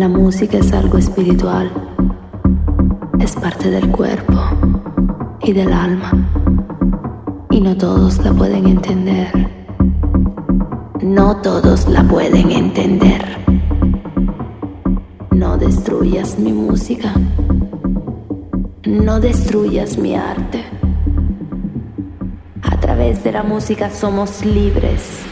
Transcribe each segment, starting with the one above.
La música es algo espiritual, es parte del cuerpo y del alma, y no todos la pueden entender. No todos la pueden entender. No destruyas mi música. No destruyas mi arte. A través de la música somos libres.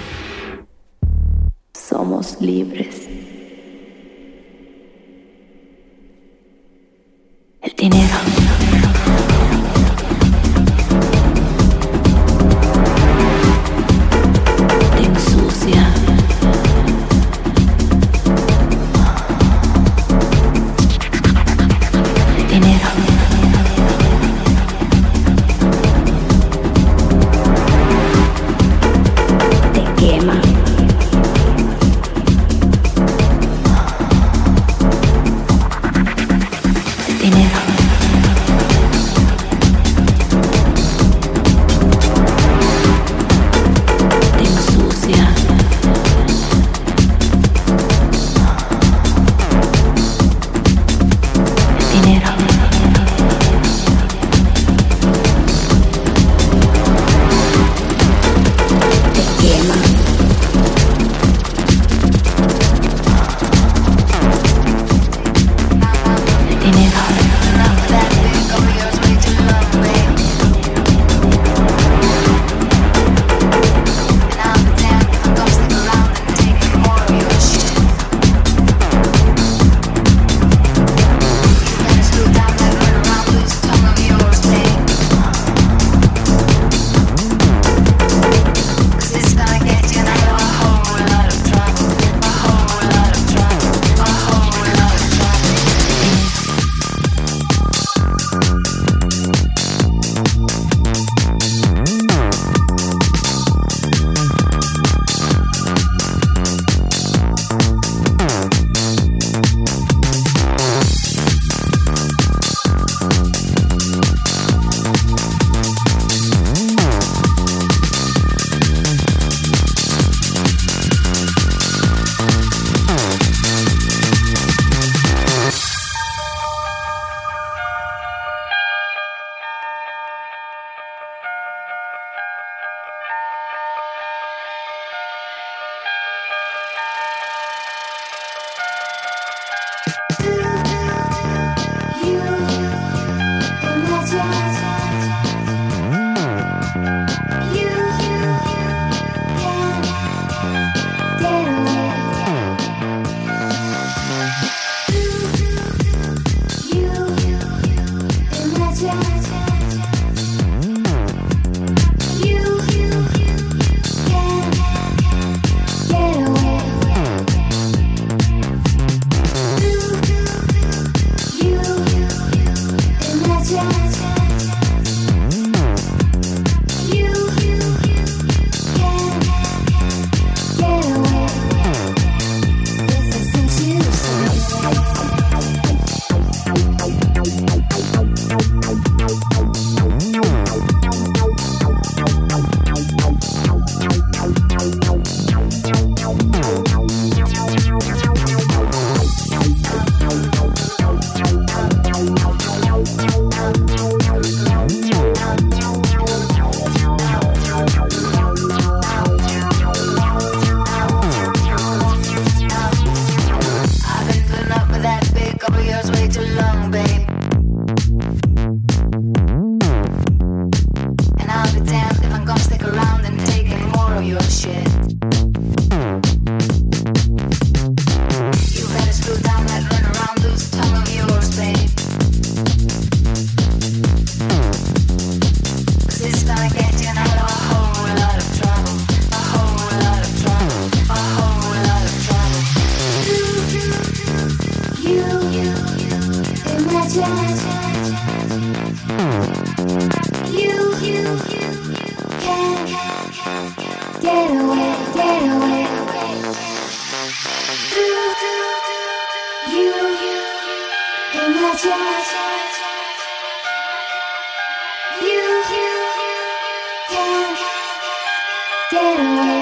Get away.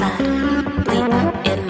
inside, leap in